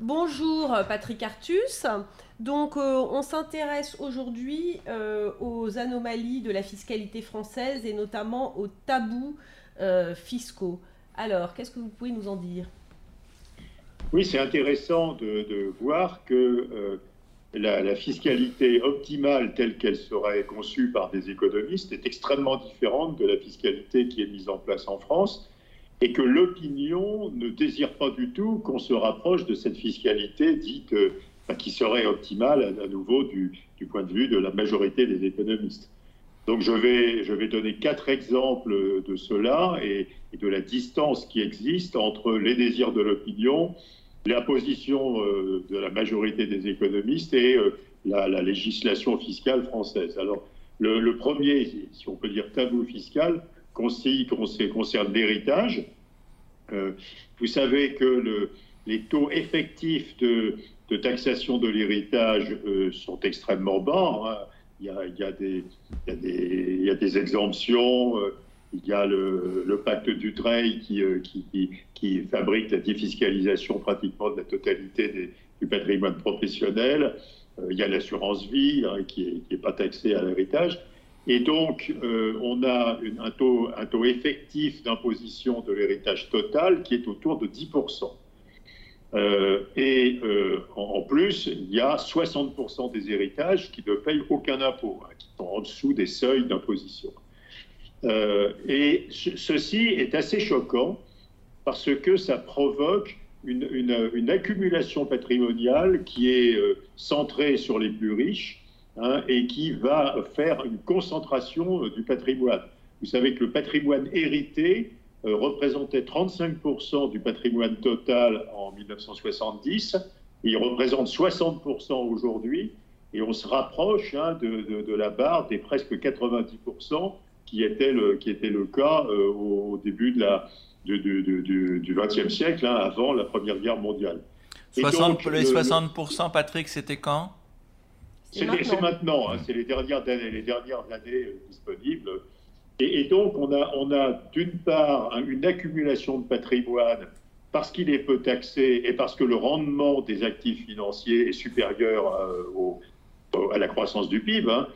Bonjour Patrick Artus. Donc on s'intéresse aujourd'hui aux anomalies de la fiscalité française et notamment aux tabous fiscaux. Alors, qu'est-ce que vous pouvez nous en dire? Oui, c'est intéressant de, voir que la, fiscalité optimale telle qu'elle serait conçue par des économistes est extrêmement différente de la fiscalité qui est mise en place en France et que l'opinion ne désire pas du tout qu'on se rapproche de cette fiscalité dite euh, qui serait optimale à, nouveau du, point de vue de la majorité des économistes. Donc je vais, je vais donner quatre exemples de cela et, de la distance qui existe entre les désirs de l'opinion la position euh, de la majorité des économistes et euh, la, législation fiscale française. Alors, le, premier, si on peut dire tabou fiscal, concerne l'héritage. Euh, vous savez que les taux effectifs de, taxation de l'héritage sont extrêmement bas. Il, y a, des, exemptions. Il y a le, pacte du Trail euh, qui, qui, fabrique la défiscalisation pratiquement de la totalité du patrimoine professionnel. Euh, il y a l'assurance vie hein, qui n'est pas taxée à l'héritage. Et donc, euh, on a un, taux, effectif d'imposition de l'héritage total qui est autour de 10%. et en, plus, il y a 60% des héritages qui ne payent aucun impôt, hein, qui sont en dessous des seuils d'imposition. Euh, et ceci est assez choquant parce que ça provoque une, accumulation patrimoniale qui est euh, centrée sur les plus riches hein, et qui va faire une concentration euh, du patrimoine. Vous savez que le patrimoine hérité représentait 35% du patrimoine total en 1970, il représente 60% aujourd'hui, et on se rapproche hein, de, de, la barre des presque 90% qui était le, qui était le cas euh, au début de la, du XXe siècle, hein, avant la Première Guerre mondiale. 60, les 60%, Patrick, c'était quand? C'est maintenant, hein, c'est les dernières années, les dernières années euh, disponibles. Et, donc, on a, on a d'une part une accumulation de patrimoine parce qu'il est peu taxé et parce que le rendement des actifs financiers est supérieur euh, à la croissance du PIB. Hein.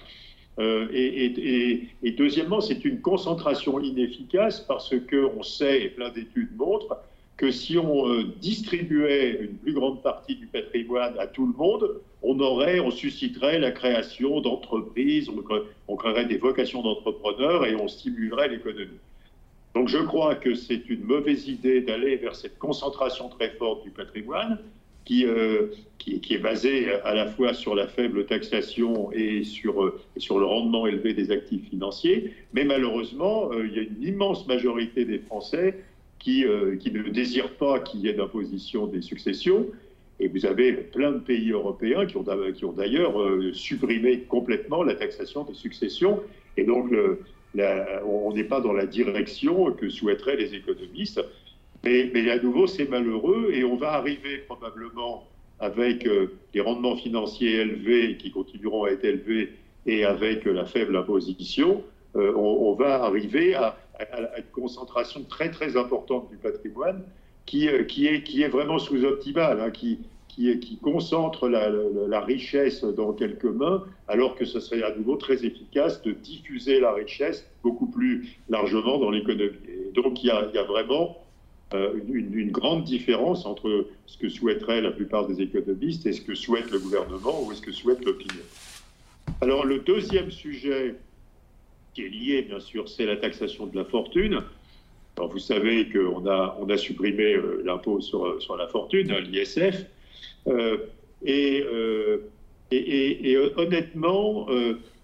Euh, et, deuxièmement, c'est une concentration inefficace parce qu'on sait, et plein d'études montrent, que si on euh, distribuait une plus grande partie du patrimoine à tout le monde, on aurait, on susciterait la création d'entreprises, on, créerait des vocations d'entrepreneurs et on stimulerait l'économie. Donc je crois que c'est une mauvaise idée d'aller vers cette concentration très forte du patrimoine euh, qui, qui, est basé à la fois sur la faible taxation et sur, euh, sur le rendement élevé des actifs financiers. Mais malheureusement, euh, il y a une immense majorité des Français qui, qui ne désirent pas qu'il y ait d'imposition des successions. Et vous avez plein de pays européens qui ont, d'ailleurs supprimé complètement la taxation des successions. Et donc, on n'est pas dans la direction que souhaiteraient les économistes. Mais, à nouveau, c'est malheureux et on va arriver probablement avec euh, des rendements financiers élevés qui continueront à être élevés et avec la faible imposition, euh, on, va arriver à, une concentration très très importante du patrimoine qui, euh, est, vraiment sous-optimale, hein, qui, concentre la, richesse dans quelques mains, alors que ce serait à nouveau très efficace de diffuser la richesse beaucoup plus largement dans l'économie. donc il y, a, vraiment euh, une, grande différence entre ce que souhaiteraient la plupart des économistes et ce que souhaite le gouvernement ou ce que souhaite l'opinion. Alors le deuxième sujet qui est lié, bien sûr, c'est la taxation de la fortune. Alors, vous savez qu'on a, supprimé euh, l'impôt sur, la fortune, l'ISF. Euh, et, et, honnêtement,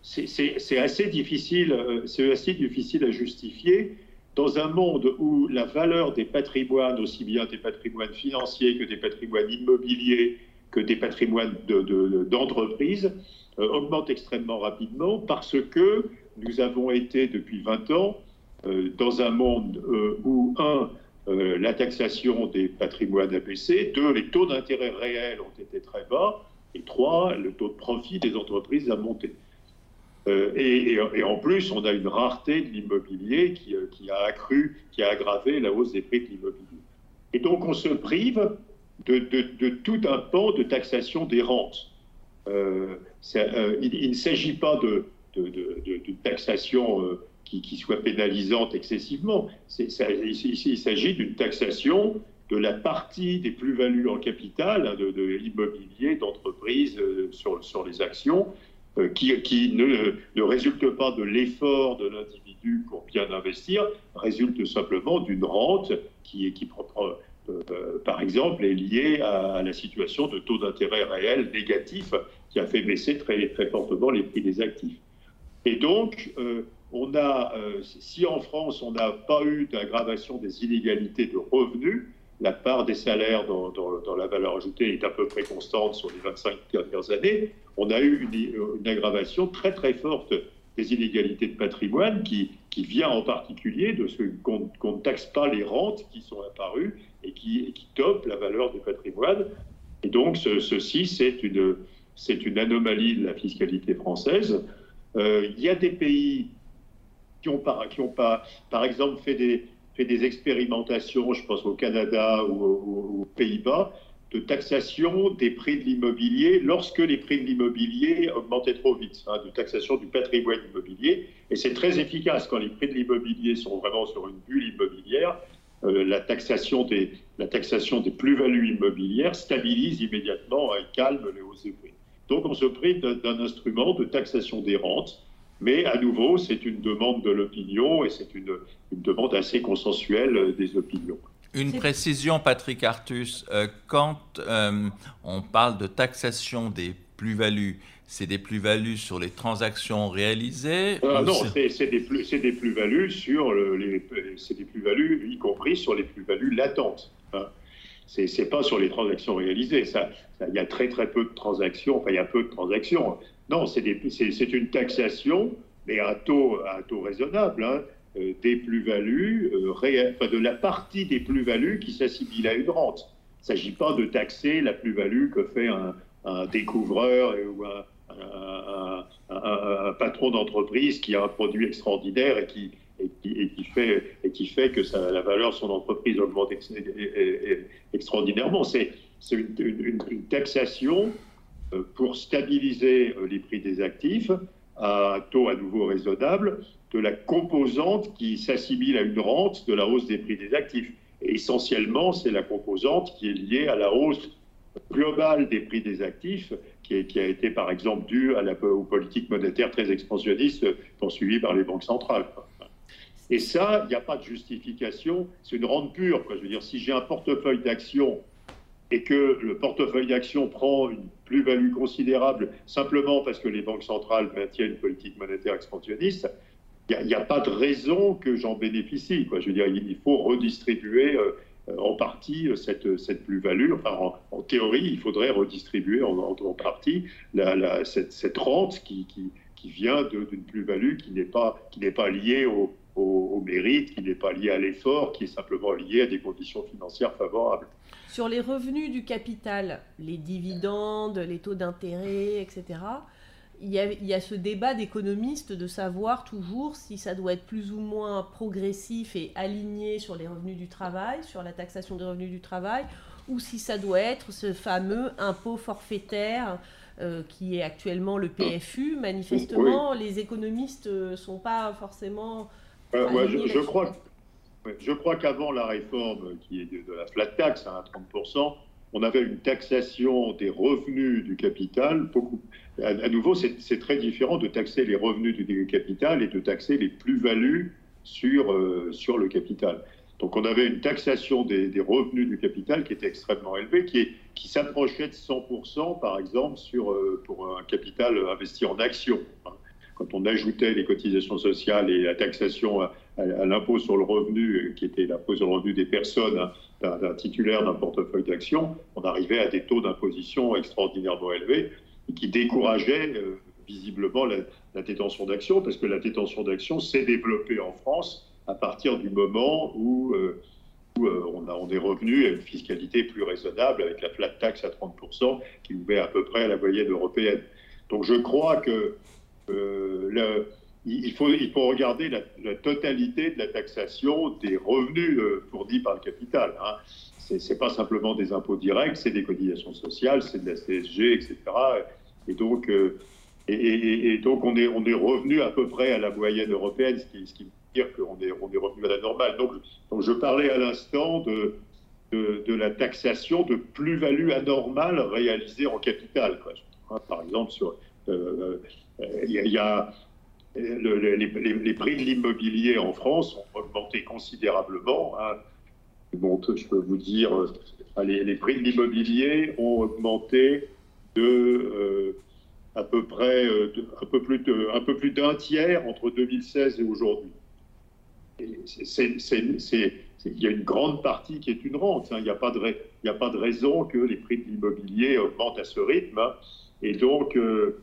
c'est assez, difficile, assez difficile à justifier. Dans un monde où la valeur des patrimoines, aussi bien des patrimoines financiers que des patrimoines immobiliers, que des patrimoines d'entreprise, de, euh, augmente extrêmement rapidement parce que nous avons été depuis 20 ans euh, dans un monde euh, où, un, la taxation des patrimoines a baissé, deux, les taux d'intérêt réels ont été très bas, et trois, le taux de profit des entreprises a monté. Euh, et, en plus, on a une rareté de l'immobilier euh, qui, a accru, qui a aggravé la hausse des prix de l'immobilier. Et donc, on se prive de, tout un pan de taxation des rentes. il, ne s'agit pas de, taxation qui, soit pénalisante excessivement. il s'agit d'une taxation de la partie des plus-values en capital, hein, de, l'immobilier, d'entreprise sur, sur les actions, euh, qui, qui ne, ne, résulte pas de l'effort de l'individu pour bien investir, résulte simplement d'une rente qui, qui euh, euh, par exemple, est liée à, la situation de taux d'intérêt réel négatif qui a fait baisser très, très fortement les prix des actifs. Et donc, on a, si en France on n'a pas eu d'aggravation des inégalités de revenus, la part des salaires dans, la valeur ajoutée est à peu près constante sur les 25 dernières années, on a eu une, aggravation très très forte des inégalités de patrimoine qui, vient en particulier de ce qu'on ne taxe pas les rentes qui sont apparues et qui, topent la valeur du patrimoine. Et donc ceci, c'est une, c'est une anomalie de la fiscalité française. Euh, il y a des pays qui ont, qui ont pas, par exemple, fait des, fait des expérimentations, je pense au Canada ou, aux Pays-Bas, de taxation des prix de l'immobilier lorsque les prix de l'immobilier augmentaient trop vite, hein, de taxation du patrimoine immobilier. Et c'est très efficace quand les prix de l'immobilier sont vraiment sur une bulle immobilière. Euh, la taxation des, des plus-values immobilières stabilise immédiatement et calme les hausses des prix. Donc on se prive d'un instrument de taxation des rentes mais à nouveau, c'est une demande de l'opinion et c'est une, demande assez consensuelle des opinions. Une précision, Patrick Artus, euh, quand euh, on parle de taxation des plus-values, c'est des plus-values sur les transactions réalisées euh, Non, c'est des plus-values sur les, c'est des plus-values, y compris sur les plus-values latentes. Hein. Ce C'est pas sur les transactions réalisées. Ça, il y a très très peu de transactions. Enfin, il y a peu de transactions. Non, c'est une taxation, mais à un taux, raisonnable, hein, euh, des plus-values, euh, de la partie des plus-values qui s'assimile à une rente. Il ne s'agit pas de taxer la plus-value que fait un, découvreur ou un, patron d'entreprise qui a un produit extraordinaire et qui, fait, que la valeur de son entreprise augmente extraordinairement. C'est une, taxation pour stabiliser euh, les prix des actifs à un taux à nouveau raisonnable de la composante qui s'assimile à une rente de la hausse des prix des actifs. Et essentiellement, c'est la composante qui est liée à la hausse globale des prix des actifs, qui, a été par exemple due à la, aux politiques monétaires très expansionnistes poursuivies par les banques centrales. Et ça, il n'y a pas de justification, c'est une rente pure. Je veux dire, si j'ai un portefeuille d'actions et que le portefeuille d'actions prend une plus-value considérable simplement parce que les banques centrales maintiennent une politique monétaire expansionniste, il n'y a, pas de raison que j'en bénéficie. Je veux dire, il faut redistribuer euh, en partie cette, cette plus-value. Enfin, en, théorie, il faudrait redistribuer en, en, partie cette, cette, rente qui, qui, vient d'une plus-value qui n'est pas, pas liée au, au mérite, qui n'est pas liée à l'effort, qui est simplement liée à des conditions financières favorables. Sur les revenus du capital, les dividendes, les taux d'intérêt, etc., il y, a, ce débat d'économistes de savoir toujours si ça doit être plus ou moins progressif et aligné sur les revenus du travail, sur la taxation des revenus du travail, ou si ça doit être ce fameux impôt forfaitaire euh, qui est actuellement le PFU. Manifestement, les économistes ne euh, sont pas forcément... Euh, je, je, crois, je crois qu'avant la réforme qui est de, la flat tax à 30%, on avait une taxation des revenus du capital. À, nouveau, c'est très différent de taxer les revenus du capital et de taxer les plus-values sur, euh, sur le capital. Donc on avait une taxation des, revenus du capital qui était extrêmement élevée, qui, qui s'approchait de 100% par exemple sur, euh, pour un capital investi en actions. Hein quand on ajoutait les cotisations sociales et la taxation à, l'impôt sur le revenu, qui était l'impôt sur le revenu des personnes hein, d'un titulaire d'un portefeuille d'actions, on arrivait à des taux d'imposition extraordinairement élevés qui décourageaient euh, visiblement la, détention d'actions, parce que la détention d'actions s'est développée en France à partir du moment où, euh, euh, on, a, on, est revenu à une fiscalité plus raisonnable avec la flat tax à 30% qui nous met à peu près à la moyenne européenne. Donc je crois que le, il, faut, il faut regarder la, totalité de la taxation des revenus euh, fournis par le capital. Hein. c'est pas simplement des impôts directs, c'est des cotisations sociales, c'est de la CSG, etc. Et donc, euh, et, donc on, est, on est revenu à peu près à la moyenne européenne, ce qui, ce qui veut dire qu'on est, on est revenu à la normale. Donc, je parlais à l'instant de, de, la taxation de plus-value anormale réalisée en capital. Par exemple, sur, euh, il y a, les, prix de l'immobilier en France ont augmenté considérablement. Hein. Bon, je peux vous dire, euh, les, prix de l'immobilier ont augmenté de à peu près un peu plus un peu plus d'un tiers entre 2016 et aujourd'hui. Il y a une grande partie qui est une rente. Hein. Il n'y a, pas de raison que les prix de l'immobilier augmentent à ce rythme. Hein. Et donc, euh,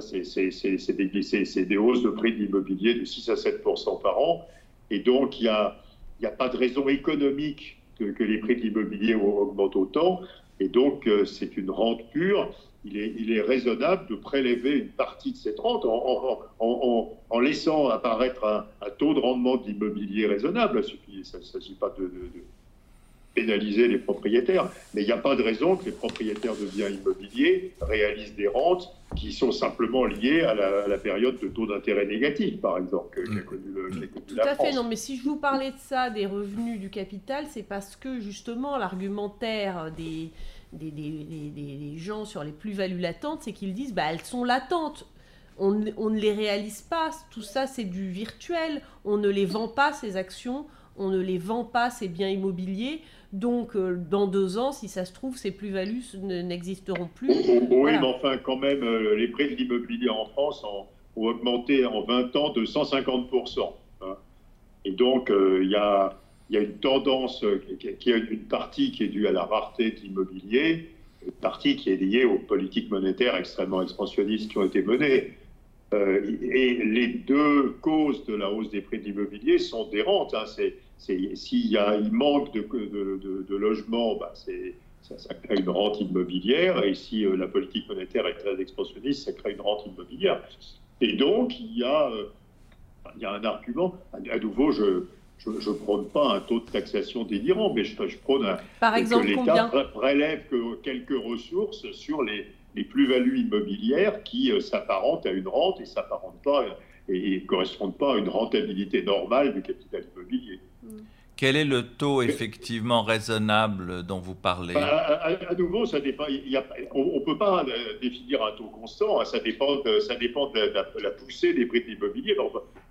c'est des, hausses de prix de l'immobilier de 6 à 7 par an. Et donc, il n'y a, pas de raison économique que, les prix de l'immobilier augmentent autant. Et donc, euh, c'est une rente pure il est, raisonnable de prélever une partie de cette rente en, laissant apparaître un, taux de rendement d'immobilier raisonnable. Il ne s'agit pas de, pénaliser les propriétaires, mais il n'y a pas de raison que les propriétaires de biens immobiliers réalisent des rentes qui sont simplement liées à la, période de taux d'intérêt négatif, par exemple, qu'a connu, Tout à fait, non, mais si je vous parlais de ça, des revenus du capital, c'est parce que justement l'argumentaire des des, gens sur les plus-values latentes, c'est qu'ils disent bah, elles sont latentes. On, ne les réalise pas. Tout ça, c'est du virtuel. On ne les vend pas, ces actions. On ne les vend pas, ces biens immobiliers. Donc, euh, dans deux ans, si ça se trouve, ces plus-values n'existeront plus. Oui, mais enfin, quand même, euh, les prix de l'immobilier en France ont, augmenté en 20 ans de 150%. Hein. Et donc, euh, il y a il y a une tendance, qui, a une partie qui est due à la rareté de l'immobilier, une partie qui est liée aux politiques monétaires extrêmement expansionnistes qui ont été menées. Et les deux causes de la hausse des prix de l'immobilier sont des rentes. Hein. S'il y a, il manque de, de, de, logements, bah ça, ça, crée une rente immobilière. Et si euh, la politique monétaire est très expansionniste, ça crée une rente immobilière. Et donc, il y a, il y a un argument. À, nouveau, je, je ne prône pas un taux de taxation délirant, mais je, prône un, Par exemple, que l'État prélève que quelques ressources sur les, les plus-values immobilières qui euh, s'apparentent à une rente et s'apparentent pas et, ne correspondent pas à une rentabilité normale du capital immobilier. Mm. Quel est le taux effectivement raisonnable dont vous parlez bah, à, nouveau, ça dépend. on ne peut pas euh, définir un taux constant. Hein. ça dépend de, ça dépend de la, poussée des prix de l'immobilier.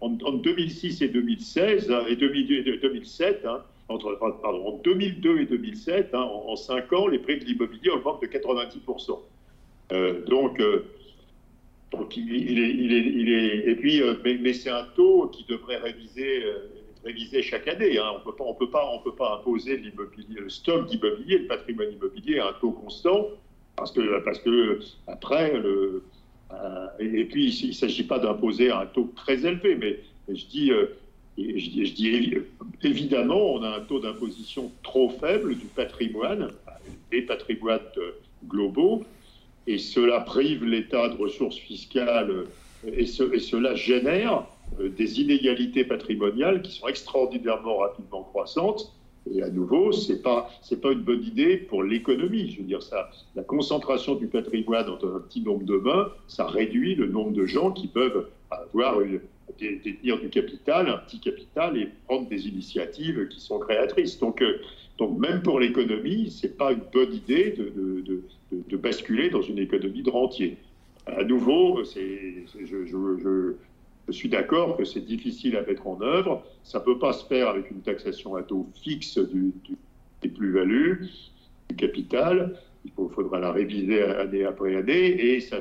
En, 2006 et 2016 hein, et 2007, hein, entre, pardon, en 2002 et 2007, en, 5 ans, les prix de l'immobilier augmentent de 90%. Euh, donc, euh, donc il, est, il, est, il, est, et puis, mais, c'est un taux qui devrait réviser révisé chaque année. Hein. On ne peut peut pas imposer le stock d'immobilier, le patrimoine immobilier à un taux constant, parce que, parce que après, euh, et, puis il ne s'agit pas d'imposer un taux très élevé, mais, je dis, euh, je dis, évidemment, on a un taux d'imposition trop faible du patrimoine, des patrimoines globaux, et cela prive l'État de ressources fiscales, et, ce, et cela génère euh, des inégalités patrimoniales qui sont extraordinairement rapidement croissantes. Et à nouveau, ce n'est pas, pas une bonne idée pour l'économie. Je veux dire, ça, la concentration du patrimoine dans un petit nombre de mains, ça réduit le nombre de gens qui peuvent avoir détenir du capital, un petit capital, et prendre des initiatives qui sont créatrices. Donc, euh, donc même pour l'économie, ce n'est pas une bonne idée de, de, de, basculer dans une économie de rentier. À nouveau, je, je je suis d'accord que c'est difficile à mettre en œuvre. Ça ne peut pas se faire avec une taxation à taux fixe des plus-values, du capital. Il faudra la réviser année après année et ça,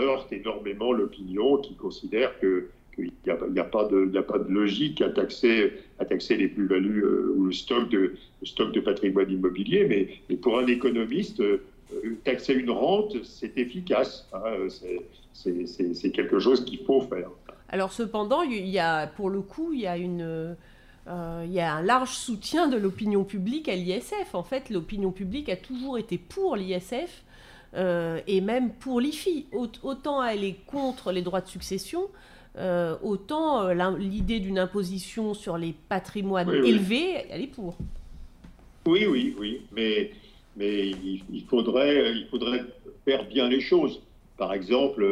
heurte énormément l'opinion qui considère qu'il n'y a, pas de, logique à taxer, les plus-values euh, ou le stock, de, stock de patrimoine immobilier. Mais, pour un économiste, euh, taxer une rente, c'est efficace. Hein, c'est quelque chose qu'il faut faire. Alors cependant, il y a, pour le coup, il y a une... Euh, il y a un large soutien de l'opinion publique à l'ISF. En fait, l'opinion publique a toujours été pour l'ISF euh, et même pour l'IFI. Autant elle est contre les droits de succession, euh, autant l'idée d'une imposition sur les patrimoines élevés, elle est pour. Oui, oui, oui, mais, mais il, faudrait, il faudrait faire bien les choses. Par exemple,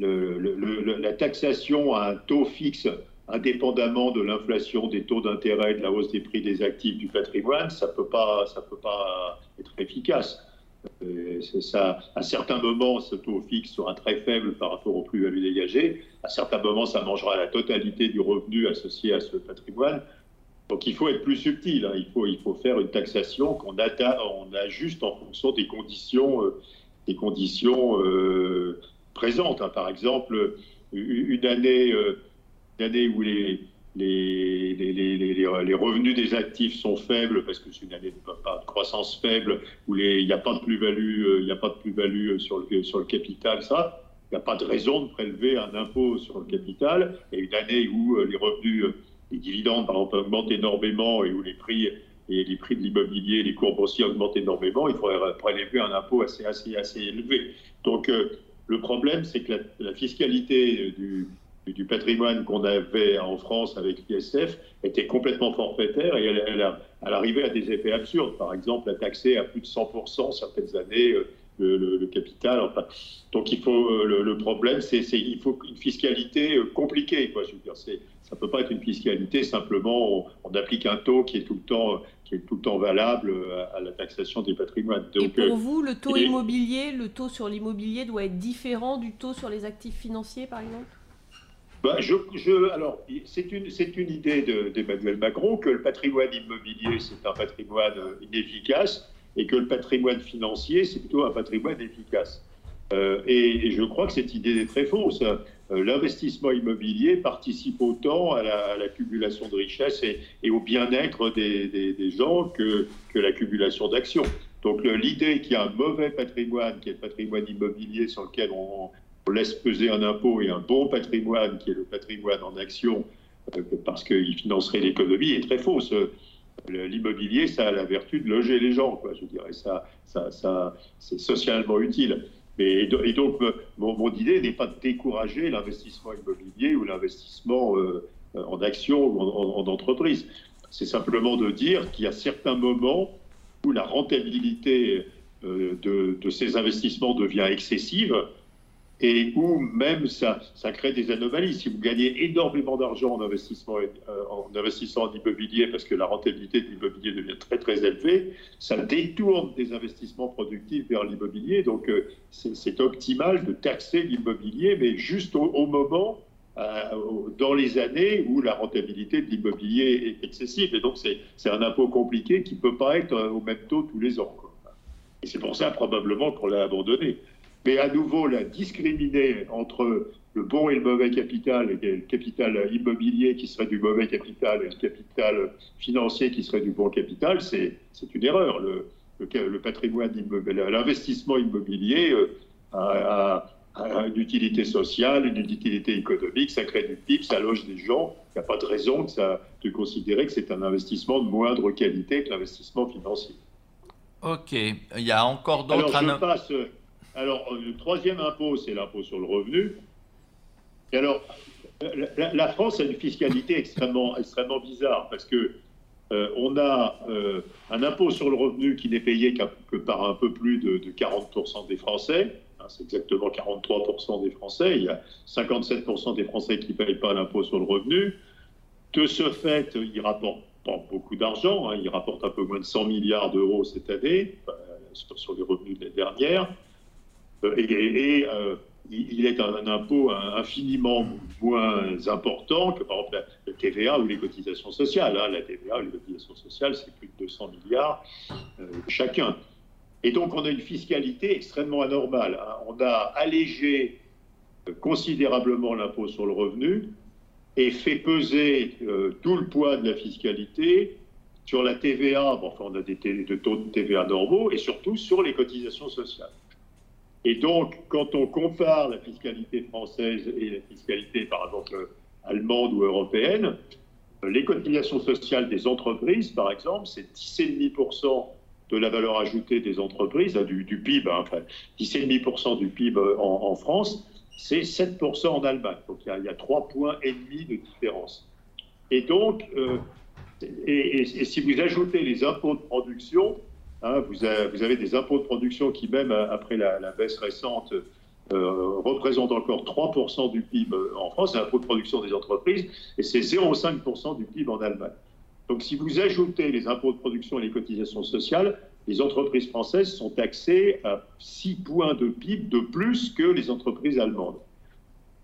la taxation à un taux fixe indépendamment de l'inflation, des taux d'intérêt, de la hausse des prix des actifs, du patrimoine, ça ne peut, pas, être efficace. Euh, à certains moments, ce taux fixe sera très faible par rapport aux plus-values dégagées. À certains moments, ça mangera la totalité du revenu associé à ce patrimoine. Donc il faut être plus subtil. Hein. Il, faut, faire une taxation qu'on on ajuste en fonction des conditions, euh, euh, présentes. Hein. Par exemple, une année année où les, les, les, revenus des actifs sont faibles parce que c'est une année de, croissance faible, où il n'y a pas de plus-value, euh, il de plus-value sur le, sur le capital, ça, il n'y a pas de raison de prélever un impôt sur le capital. Et une année où euh, les revenus, euh, les dividendes, par exemple, augmentent énormément et où les prix et les prix de l'immobilier, les cours boursiers augmentent énormément, il faudrait prélever un impôt assez, assez, assez élevé. Donc, le problème, c'est que la fiscalité du, du patrimoine qu'on avait en France avec l'ISF était complètement forfaitaire et elle, elle, arrivait à des effets absurdes. Par exemple, à taxer à plus de 100% certaines années euh, le, capital. donc il faut, euh, le, problème, c'est qu'il faut une fiscalité euh, compliquée. Quoi, je veux dire, ça ne peut pas être une fiscalité simplement on, applique un taux qui est tout le temps qui est tout le temps valable à, la taxation des patrimoines. Donc, et pour vous, le taux immobilier, le taux sur l'immobilier doit être différent du taux sur les actifs financiers, par exemple? Bah, je, alors, c'est une, une, idée d'Emmanuel Macron que le patrimoine immobilier, c'est un patrimoine inefficace et que le patrimoine financier, c'est plutôt un patrimoine efficace. Euh, et, je crois que cette idée est très fausse. Euh, l'investissement immobilier participe autant à l'accumulation de richesses et, au bien-être des, gens que, que l'accumulation d'actions. Donc l'idée qu'il y a un mauvais patrimoine, qui est le patrimoine immobilier sur lequel on, on laisse peser un impôt et un bon patrimoine, qui est le patrimoine en action, euh, parce qu'il financerait l'économie, est très fausse. L'immobilier, ça a la vertu de loger les gens, quoi, je dirais. Ça, ça, c'est socialement utile. Et, et donc, mon, idée n'est pas de décourager l'investissement immobilier ou l'investissement euh, en action ou en, entreprise. C'est simplement de dire qu'il y a certains moments où la rentabilité euh, de, ces investissements devient excessive et où même ça, crée des anomalies. Si vous gagnez énormément d'argent en euh, en investissant en immobilier parce que la rentabilité de l'immobilier devient très très élevée, ça détourne des investissements productifs vers l'immobilier. Donc euh, c'est optimal de taxer l'immobilier, mais juste au, moment, euh, dans les années où la rentabilité de l'immobilier est excessive. Et donc c'est un impôt compliqué qui ne peut pas être au même taux tous les ans. Et c'est pour ça probablement qu'on l'a abandonné mais à nouveau la discriminer entre le bon et le mauvais capital, et le capital immobilier qui serait du mauvais capital et le capital financier qui serait du bon capital, c'est une erreur. Le, le, patrimoine l'investissement immobilier euh, a, une utilité sociale, une utilité économique, ça crée du PIB, ça loge des gens. Il n'y a pas de raison de, ça, de considérer que c'est un investissement de moindre qualité que l'investissement financier. Ok, il y a encore d'autres... Alors euh, le troisième impôt, c'est l'impôt sur le revenu. Et alors, la, France a une fiscalité extrêmement, extrêmement bizarre parce que euh, on a euh, un impôt sur le revenu qui n'est payé que par un peu plus de, 40% des Français. Hein, c'est exactement 43% des Français. Il y a 57% des Français qui ne payent pas l'impôt sur le revenu. De ce fait, il rapporte pas beaucoup d'argent. Hein. il rapporte un peu moins de 100 milliards d'euros cette année sur les revenus de l'année dernière. Euh, et, euh, il est un, impôt infiniment moins important que par exemple la, TVA ou les cotisations sociales. Hein. La TVA ou les cotisations sociales, c'est plus de 200 milliards euh, chacun. Et donc on a une fiscalité extrêmement anormale. Hein. On a allégé considérablement l'impôt sur le revenu et fait peser tout le poids de la fiscalité sur la TVA, enfin on a des taux de TVA normaux, et surtout sur les cotisations sociales. Et donc, quand on compare la fiscalité française et la fiscalité, par exemple, allemande ou européenne, les cotisations sociales des entreprises, par exemple, c'est 10,5% de la valeur ajoutée des entreprises, hein, du, PIB, hein, enfin, 10,5% du PIB en, France, c'est 7% en Allemagne. Donc il y, a, 3 points et demi de différence. Et donc, euh, et, si vous ajoutez les impôts de production, hein, vous, avez, des impôts de production qui, même après la, baisse récente, euh, représentent encore 3% du PIB en France, l'impôt de production des entreprises, et c'est 0,5% du PIB en Allemagne. Donc si vous ajoutez les impôts de production et les cotisations sociales, les entreprises françaises sont taxées à 6 points de PIB de plus que les entreprises allemandes.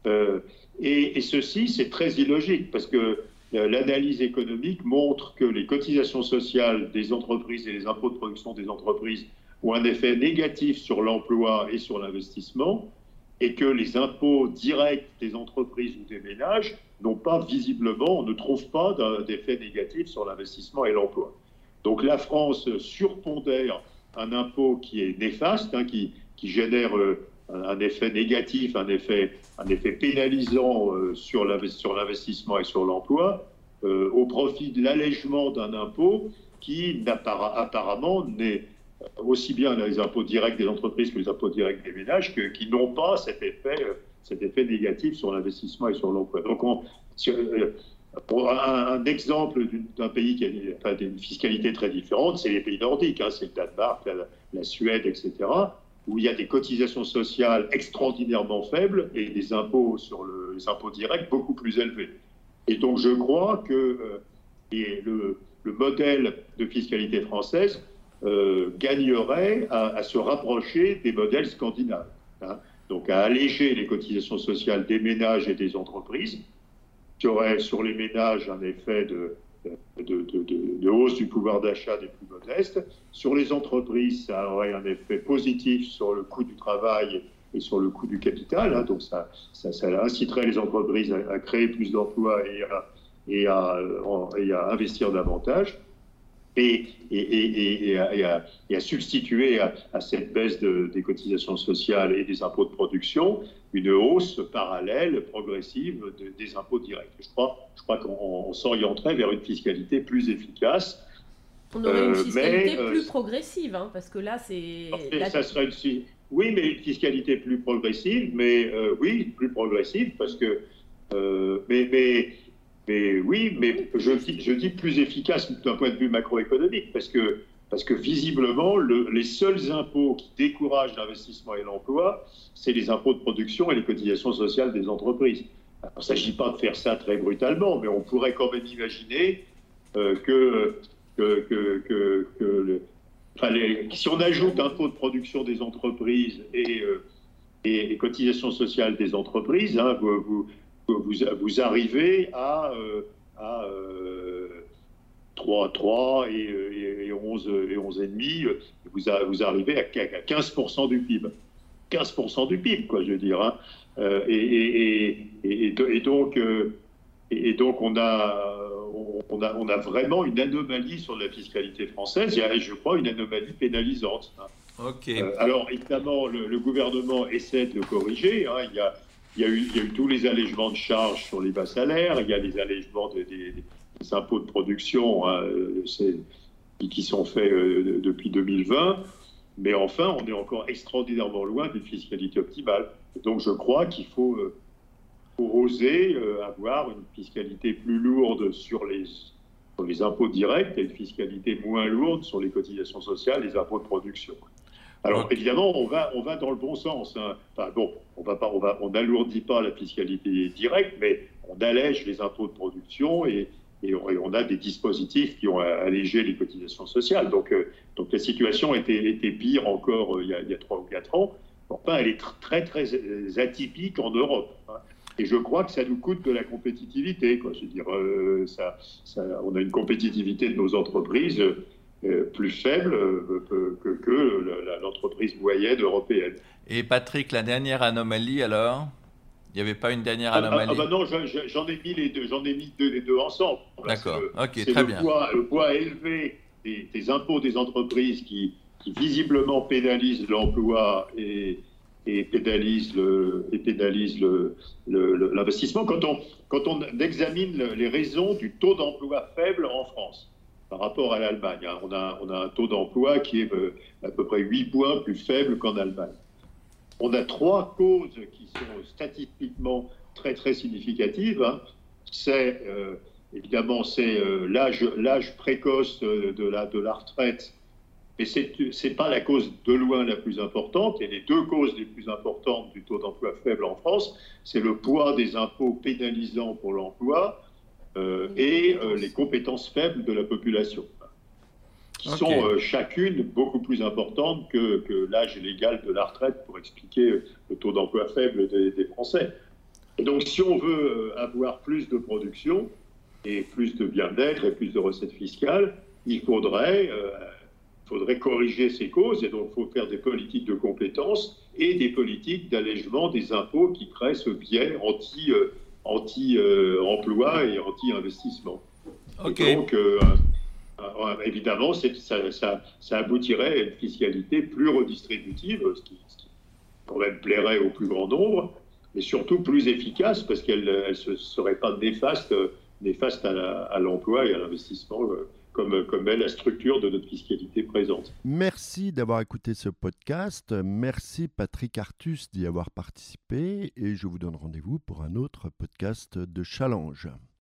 Euh, et, ceci, c'est très illogique parce que euh, l'analyse économique montre que les cotisations sociales des entreprises et les impôts de production des entreprises ont un effet négatif sur l'emploi et sur l'investissement, et que les impôts directs des entreprises ou des ménages n'ont pas visiblement, on ne trouve pas d'effet négatif sur l'investissement et l'emploi. Donc la France surpondère un impôt qui est néfaste, hein, qui, qui, génère euh, un effet négatif, un effet, un effet pénalisant euh, sur l'investissement et sur l'emploi, euh, au profit de l'allègement d'un impôt qui apparemment n'est aussi bien les impôts directs des entreprises que les impôts directs des ménages qui n'ont pas cet effet, cet effet négatif sur l'investissement et sur l'emploi. Donc, un, exemple d'un pays qui a une fiscalité très différente, c'est les pays nordiques, hein, c'est le Danemark, la, Suède, etc., où il y a des cotisations sociales extraordinairement faibles et des impôts sur les impôts directs beaucoup plus élevés. Et donc je crois que euh, le, modèle de fiscalité française euh, gagnerait à, se rapprocher des modèles scandinaves. Hein. donc à alléger les cotisations sociales des ménages et des entreprises qui aurait sur les ménages un effet de, de, hausse du pouvoir d'achat des plus modestes. Sur les entreprises, ça aurait un effet positif sur le coût du travail et sur le coût du capital. Hein. donc ça, ça, inciterait les entreprises à, créer plus d'emplois et à investir davantage et, et, et, à, à, substituer à, cette baisse des cotisations sociales et des impôts de production une hausse parallèle, progressive des impôts directs. Je crois, je crois qu'on s'orienterait vers une fiscalité plus efficace. On aurait une euh, fiscalité euh, plus progressive, hein, parce que là, c'est... Ça serait une, oui, mais une fiscalité plus progressive, mais euh, oui, plus progressive, parce que... mais, mais mais oui, mais je, dis plus efficace d'un point de vue macroéconomique, parce que, parce que visiblement, les seuls impôts qui découragent l'investissement et l'emploi, c'est les impôts de production et les cotisations sociales des entreprises. il ne s'agit pas de faire ça très brutalement, mais on pourrait quand même imaginer euh, que, que, que, que, si on ajoute impôts de production des entreprises et, euh, et, cotisations sociales des entreprises, hein, vous, vous arrivez à, euh, à 3, euh, 3 et, et, 11 et 11,5, vous, vous arrivez à 15% du PIB. 15% du PIB, quoi, je veux dire. Hein. Euh, et, et, donc, et donc on a, on, a, on a vraiment une anomalie sur la fiscalité française. Il y a, je crois, une anomalie pénalisante. Hein. alors, évidemment, le, gouvernement essaie de le corriger. Hein. Il y a il y, a eu, tous les allègements de charges sur les bas salaires, il y a les allègements des, impôts de production hein, qui sont faits euh, depuis 2020. Mais enfin, on est encore extraordinairement loin d'une fiscalité optimale. Donc je crois qu'il faut, euh, oser euh, avoir une fiscalité plus lourde sur les, sur les impôts directs et une fiscalité moins lourde sur les cotisations sociales les impôts de production. Alors évidemment, on va, on va dans le bon sens. Hein. Enfin, bon, on va pas, on va, on n'alourdit pas la fiscalité directe, mais on allège les impôts de production et, et, on, a des dispositifs qui ont allégé les cotisations sociales. Donc, euh, donc la situation était, était pire encore euh, il, y a, il, y a, 3 ou 4 ans. Enfin, elle est très, très atypique en Europe. Hein. Et je crois que ça nous coûte de la compétitivité. Quoi. Je veux dire, euh, ça, ça, on a une compétitivité de nos entreprises euh, plus faible euh, que, que l'entreprise moyenne européenne. Et Patrick, la dernière anomalie alors? Il n'y avait pas une dernière ah, ah, anomalie? ah, bah Non, j'en ai mis les deux, j'en ai mis les deux ensemble. D'accord, ok, très le bien. Poids, le poids élevé des, impôts des entreprises qui, qui visiblement pénalisent l'emploi et, et pénalisent le et pénalise l'investissement. Quand on quand on examine les raisons du taux d'emploi faible en France, par rapport à l'Allemagne. Hein. On, a, un taux d'emploi qui est euh, à peu près 8 points plus faible qu'en Allemagne. On a trois causes qui sont statistiquement très très significatives. Hein. C'est euh, évidemment, c'est l'âge précoce de la, de la retraite. Et ce n'est pas la cause de loin la plus importante. Et les deux causes les plus importantes du taux d'emploi faible en France, c'est le poids des impôts pénalisants pour l'emploi et les compétences faibles de la population qui sont euh, chacune beaucoup plus importantes que, que l'âge légal de la retraite pour expliquer le taux d'emploi faible des, Français. Et donc, si on veut euh, avoir plus de production et plus de bien-être et plus de recettes fiscales, il faudrait, euh, faudrait corriger ces causes et donc il faut faire des politiques de compétences et des politiques d'allègement des impôts qui créent ce biais anti, anti emploi et anti-investissement. Donc, évidemment, ça, aboutirait à une fiscalité plus redistributive, ce qui, quand même plairait au plus grand nombre, mais surtout plus efficace parce qu'elle ne serait pas néfaste, néfaste à l'emploi et à l'investissement. Euh, comme, comme est la structure de notre fiscalité présente. Merci d'avoir écouté ce podcast. Merci Patrick Artus d'y avoir participé et je vous donne rendez-vous pour un autre podcast de Challenge.